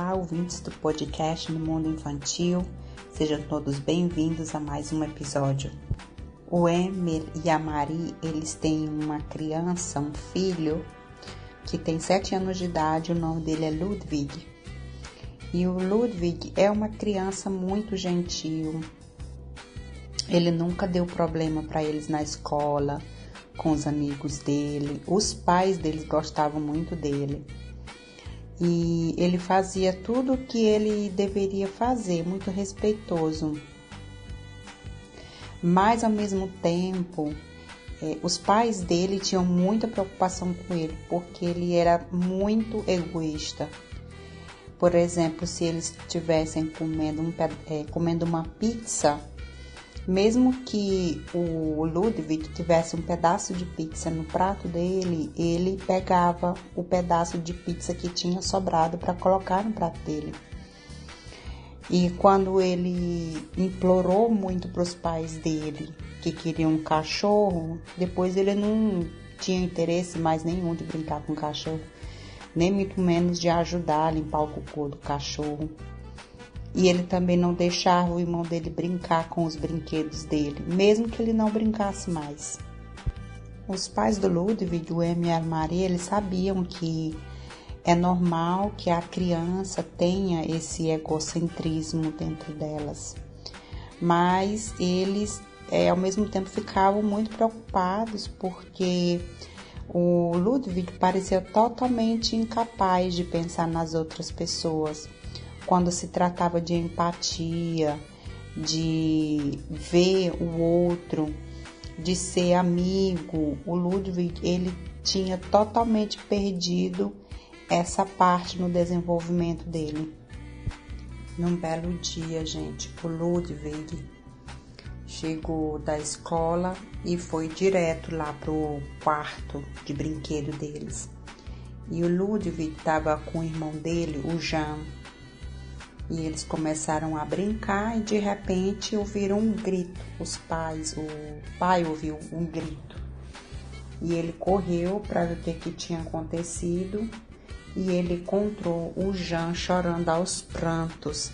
Olá, ouvintes do podcast No Mundo Infantil, sejam todos bem-vindos a mais um episódio. O Emer e a Mari, eles têm uma criança, um filho, que tem sete anos de idade, o nome dele é Ludwig. E o Ludwig é uma criança muito gentil, ele nunca deu problema para eles na escola, com os amigos dele, os pais deles gostavam muito dele e ele fazia tudo o que ele deveria fazer, muito respeitoso. Mas ao mesmo tempo, eh, os pais dele tinham muita preocupação com ele, porque ele era muito egoísta. Por exemplo, se eles estivessem comendo, um, eh, comendo uma pizza, mesmo que o Ludwig tivesse um pedaço de pizza no prato dele, ele pegava o pedaço de pizza que tinha sobrado para colocar no prato dele. E quando ele implorou muito para os pais dele que queriam um cachorro, depois ele não tinha interesse mais nenhum de brincar com o cachorro, nem muito menos de ajudar a limpar o cocô do cachorro. E ele também não deixava o irmão dele brincar com os brinquedos dele, mesmo que ele não brincasse mais. Os pais do Ludwig, o M. E a Maria, eles sabiam que é normal que a criança tenha esse egocentrismo dentro delas, mas eles, é, ao mesmo tempo, ficavam muito preocupados porque o Ludwig parecia totalmente incapaz de pensar nas outras pessoas quando se tratava de empatia, de ver o outro, de ser amigo, o Ludwig ele tinha totalmente perdido essa parte no desenvolvimento dele. Num belo dia, gente, o Ludwig chegou da escola e foi direto lá pro quarto de brinquedo deles. E o Ludwig estava com o irmão dele, o Jean, e eles começaram a brincar e de repente ouviram um grito. Os pais, o pai ouviu um grito. E ele correu para ver o que, tinha acontecido e ele encontrou o Jean chorando aos prantos,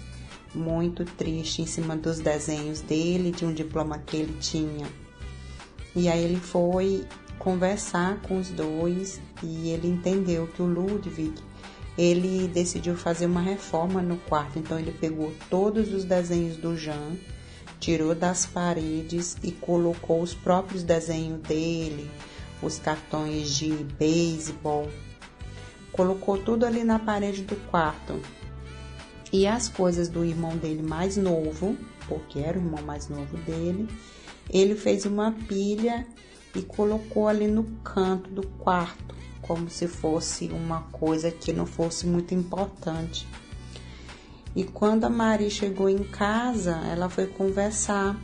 muito triste em cima dos desenhos dele, de um diploma que ele tinha. E aí ele foi conversar com os dois e ele entendeu que o Ludwig ele decidiu fazer uma reforma no quarto. Então ele pegou todos os desenhos do Jean, tirou das paredes e colocou os próprios desenhos dele, os cartões de beisebol. Colocou tudo ali na parede do quarto. E as coisas do irmão dele mais novo, porque era o irmão mais novo dele, ele fez uma pilha e colocou ali no canto do quarto como se fosse uma coisa que não fosse muito importante. E quando a Maria chegou em casa, ela foi conversar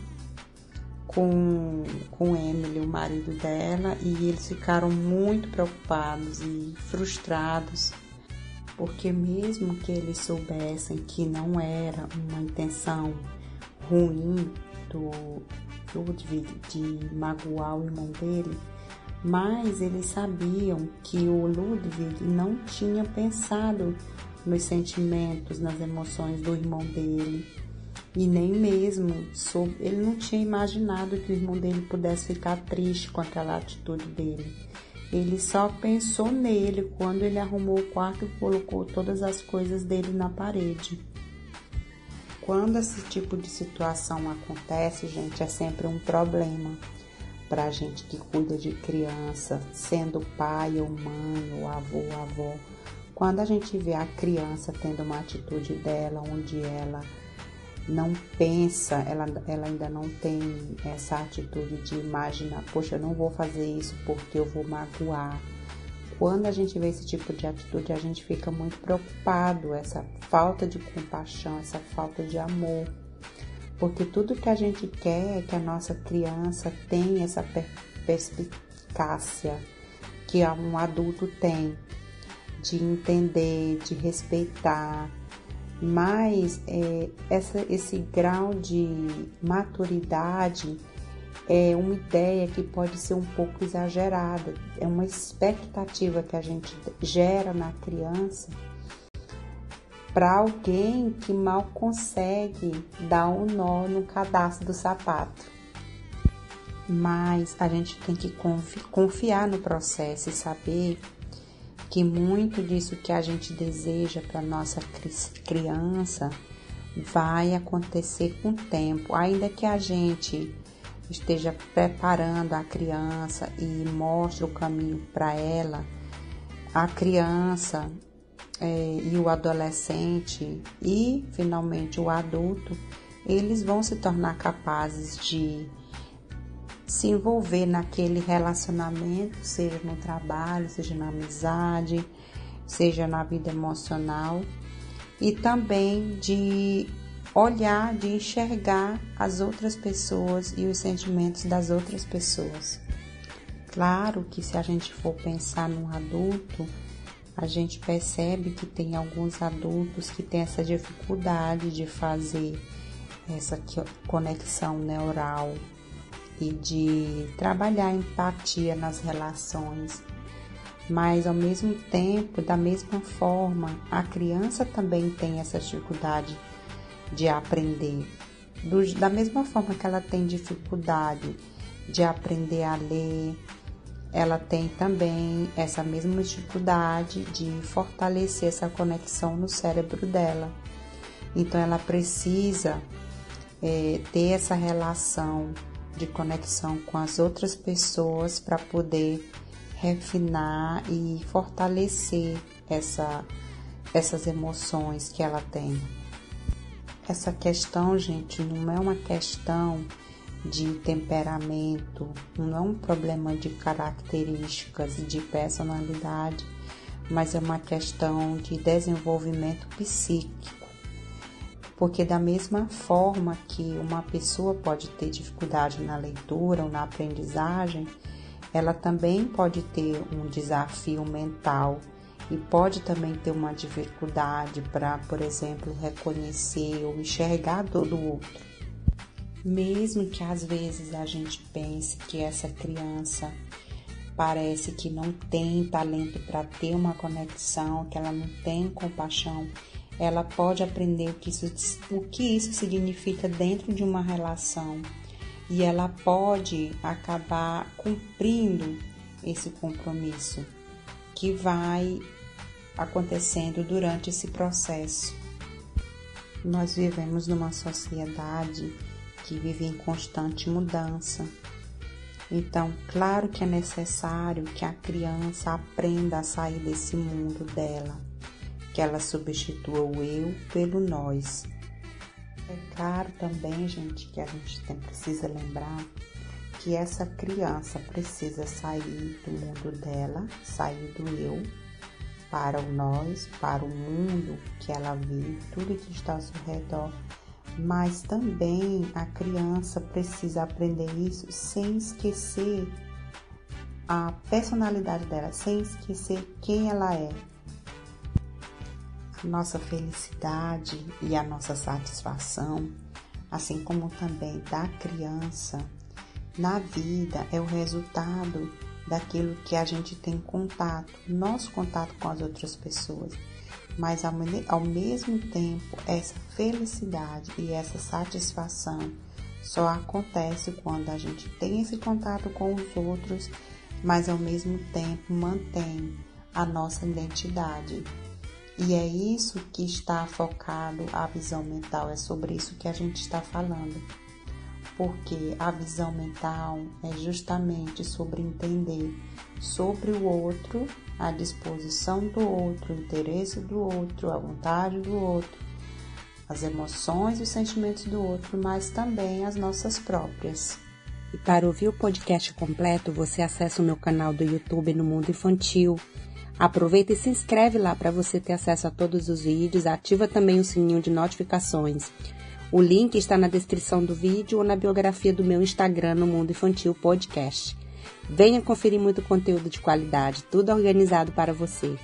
com, com Emily, o marido dela, e eles ficaram muito preocupados e frustrados, porque mesmo que eles soubessem que não era uma intenção ruim do Ludwig de magoar o irmão dele, mas eles sabiam que o Ludwig não tinha pensado nos sentimentos, nas emoções do irmão dele e nem mesmo soube, ele não tinha imaginado que o irmão dele pudesse ficar triste com aquela atitude dele. Ele só pensou nele quando ele arrumou o quarto e colocou todas as coisas dele na parede. Quando esse tipo de situação acontece, gente, é sempre um problema para a gente que cuida de criança, sendo pai ou mãe ou avô ou avó, quando a gente vê a criança tendo uma atitude dela onde ela não pensa, ela, ela ainda não tem essa atitude de imaginar, poxa, eu não vou fazer isso porque eu vou magoar. Quando a gente vê esse tipo de atitude, a gente fica muito preocupado, essa falta de compaixão, essa falta de amor porque tudo que a gente quer é que a nossa criança tenha essa perspicácia que um adulto tem de entender, de respeitar, mas é, essa, esse grau de maturidade é uma ideia que pode ser um pouco exagerada, é uma expectativa que a gente gera na criança para alguém que mal consegue dar um nó no cadastro do sapato. Mas a gente tem que confiar no processo e saber que muito disso que a gente deseja para nossa criança vai acontecer com o tempo, ainda que a gente esteja preparando a criança e mostre o caminho para ela, a criança é, e o adolescente e finalmente o adulto, eles vão se tornar capazes de se envolver naquele relacionamento, seja no trabalho, seja na amizade, seja na vida emocional, e também de olhar, de enxergar as outras pessoas e os sentimentos das outras pessoas. Claro que se a gente for pensar num adulto, a gente percebe que tem alguns adultos que têm essa dificuldade de fazer essa conexão neural e de trabalhar a empatia nas relações. Mas ao mesmo tempo, da mesma forma, a criança também tem essa dificuldade de aprender. Do, da mesma forma que ela tem dificuldade de aprender a ler, ela tem também essa mesma dificuldade de fortalecer essa conexão no cérebro dela. Então, ela precisa é, ter essa relação de conexão com as outras pessoas para poder refinar e fortalecer essa, essas emoções que ela tem. Essa questão, gente, não é uma questão de temperamento, não é um problema de características e de personalidade, mas é uma questão de desenvolvimento psíquico porque da mesma forma que uma pessoa pode ter dificuldade na leitura ou na aprendizagem, ela também pode ter um desafio mental e pode também ter uma dificuldade para, por exemplo, reconhecer ou enxergar todo o outro. Mesmo que às vezes a gente pense que essa criança parece que não tem talento para ter uma conexão, que ela não tem compaixão ela pode aprender o que, isso, o que isso significa dentro de uma relação e ela pode acabar cumprindo esse compromisso que vai acontecendo durante esse processo. Nós vivemos numa sociedade que vive em constante mudança. Então, claro que é necessário que a criança aprenda a sair desse mundo dela que ela substitua o eu pelo nós. É claro também, gente, que a gente tem, precisa lembrar que essa criança precisa sair do mundo dela, sair do eu para o nós, para o mundo que ela vive, tudo que está ao seu redor. Mas também a criança precisa aprender isso sem esquecer a personalidade dela, sem esquecer quem ela é, nossa felicidade e a nossa satisfação, assim como também da criança, na vida é o resultado daquilo que a gente tem contato, nosso contato com as outras pessoas. Mas ao, mesmo tempo, essa felicidade e essa satisfação só acontece quando a gente tem esse contato com os outros, mas ao mesmo tempo mantém a nossa identidade, e é isso que está focado a visão mental, é sobre isso que a gente está falando. Porque a visão mental é justamente sobre entender sobre o outro, a disposição do outro, o interesse do outro, a vontade do outro, as emoções e os sentimentos do outro, mas também as nossas próprias. E para ouvir o podcast completo, você acessa o meu canal do YouTube no Mundo Infantil Aproveita e se inscreve lá para você ter acesso a todos os vídeos, ativa também o sininho de notificações. O link está na descrição do vídeo ou na biografia do meu Instagram no Mundo Infantil Podcast. Venha conferir muito conteúdo de qualidade, tudo organizado para você.